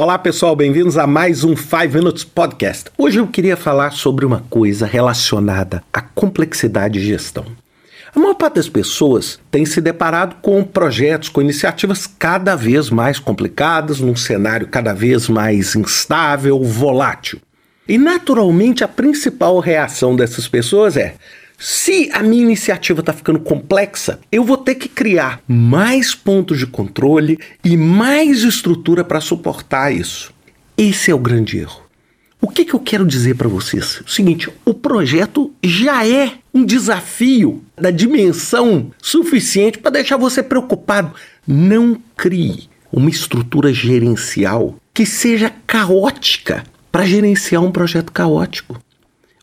Olá pessoal, bem-vindos a mais um 5 Minutes Podcast. Hoje eu queria falar sobre uma coisa relacionada à complexidade de gestão. A maior parte das pessoas tem se deparado com projetos, com iniciativas cada vez mais complicadas, num cenário cada vez mais instável, volátil. E naturalmente a principal reação dessas pessoas é: se a minha iniciativa está ficando complexa, eu vou ter que criar mais pontos de controle e mais estrutura para suportar isso. Esse é o grande erro. O que, que eu quero dizer para vocês? O seguinte: o projeto já é um desafio da dimensão suficiente para deixar você preocupado. Não crie uma estrutura gerencial que seja caótica para gerenciar um projeto caótico.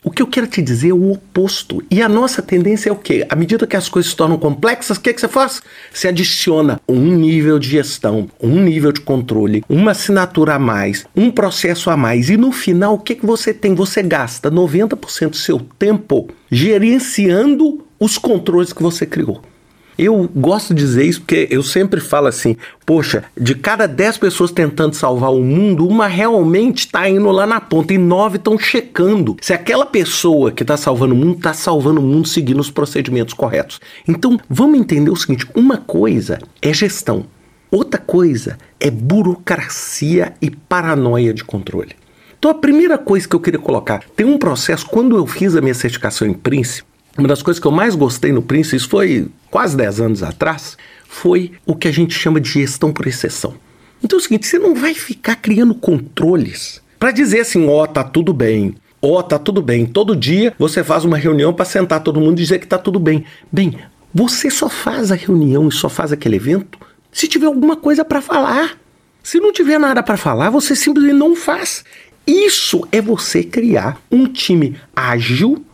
O que eu quero te dizer é o oposto. E a nossa tendência é o quê? À medida que as coisas se tornam complexas, o que, que você faz? Você adiciona um nível de gestão, um nível de controle, uma assinatura a mais, um processo a mais. E no final, o que, que você tem? Você gasta 90% do seu tempo gerenciando os controles que você criou. Eu gosto de dizer isso porque eu sempre falo assim: poxa, de cada 10 pessoas tentando salvar o mundo, uma realmente está indo lá na ponta e nove estão checando se aquela pessoa que está salvando o mundo está salvando o mundo seguindo os procedimentos corretos. Então, vamos entender o seguinte: uma coisa é gestão, outra coisa é burocracia e paranoia de controle. Então, a primeira coisa que eu queria colocar: tem um processo, quando eu fiz a minha certificação em Príncipe, uma das coisas que eu mais gostei no Prince, isso foi quase 10 anos atrás, foi o que a gente chama de gestão por exceção. Então é o seguinte, você não vai ficar criando controles para dizer assim, ó, oh, tá tudo bem, ó, oh, tá tudo bem. Todo dia você faz uma reunião para sentar todo mundo e dizer que tá tudo bem. Bem, você só faz a reunião e só faz aquele evento se tiver alguma coisa para falar. Se não tiver nada para falar, você simplesmente não faz. Isso é você criar um time ágil,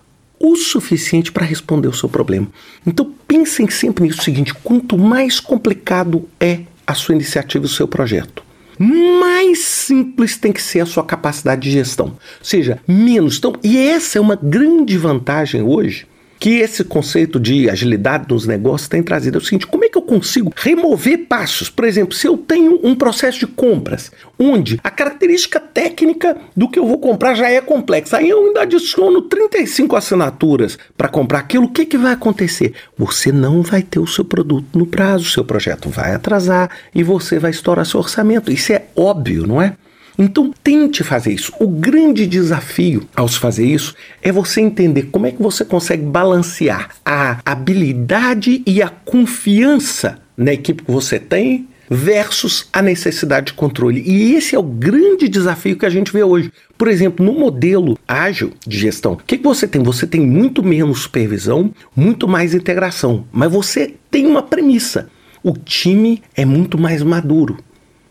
o suficiente para responder o seu problema. Então pensem sempre nisso seguinte: quanto mais complicado é a sua iniciativa, o seu projeto, mais simples tem que ser a sua capacidade de gestão. Ou seja, menos. Então, e essa é uma grande vantagem hoje que esse conceito de agilidade nos negócios tem trazido. É o seguinte: como é que eu consigo remover passos? Por exemplo, se eu tenho um processo de compras, onde a característica técnica do que eu vou comprar já é complexa, aí eu ainda adiciono 35 assinaturas para comprar aquilo, o que, que vai acontecer? Você não vai ter o seu produto no prazo, o seu projeto vai atrasar e você vai estourar seu orçamento. Isso é óbvio, não é? Então tente fazer isso. O grande desafio ao se fazer isso é você entender como é que você consegue balancear a habilidade e a confiança na equipe que você tem versus a necessidade de controle. E esse é o grande desafio que a gente vê hoje. Por exemplo, no modelo ágil de gestão, o que, que você tem? Você tem muito menos supervisão, muito mais integração, mas você tem uma premissa. O time é muito mais maduro.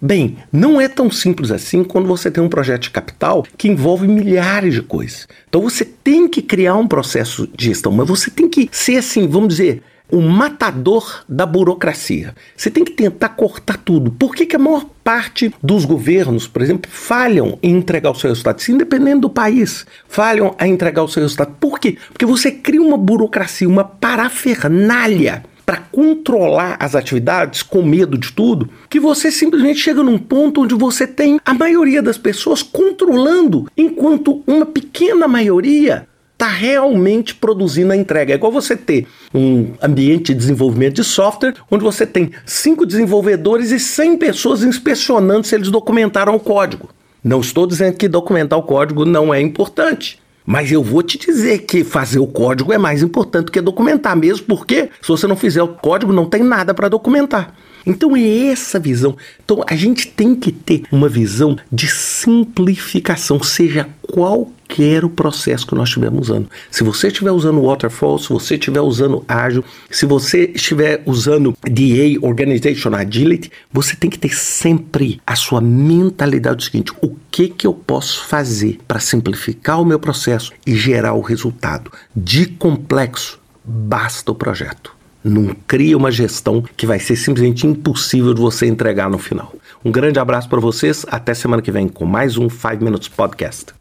Bem, não é tão simples assim quando você tem um projeto de capital que envolve milhares de coisas. Então você tem que criar um processo de gestão, mas você tem que ser assim, vamos dizer, o matador da burocracia. Você tem que tentar cortar tudo. Por que, que a maior parte dos governos, por exemplo, falham em entregar o seu resultado? Isso independente do país, falham a entregar o seu resultado. Por quê? Porque você cria uma burocracia, uma parafernália para controlar as atividades com medo de tudo, que você simplesmente chega num ponto onde você tem a maioria das pessoas controlando, enquanto uma pequena maioria está realmente produzindo a entrega. É igual você ter um ambiente de desenvolvimento de software onde você tem cinco desenvolvedores e 100 pessoas inspecionando se eles documentaram o código. Não estou dizendo que documentar o código não é importante. Mas eu vou te dizer que fazer o código é mais importante que documentar, mesmo porque se você não fizer o código, não tem nada para documentar. Então é essa visão. Então a gente tem que ter uma visão de simplificação, seja qualquer o processo que nós estivermos usando. Se você estiver usando Waterfall, se você estiver usando Agile, se você estiver usando DA, Organization Agility, você tem que ter sempre a sua mentalidade seguinte: o que que eu posso fazer para simplificar o meu processo e gerar o resultado? De complexo, basta o projeto. Não cria uma gestão que vai ser simplesmente impossível de você entregar no final. Um grande abraço para vocês, até semana que vem com mais um 5 Minutes Podcast.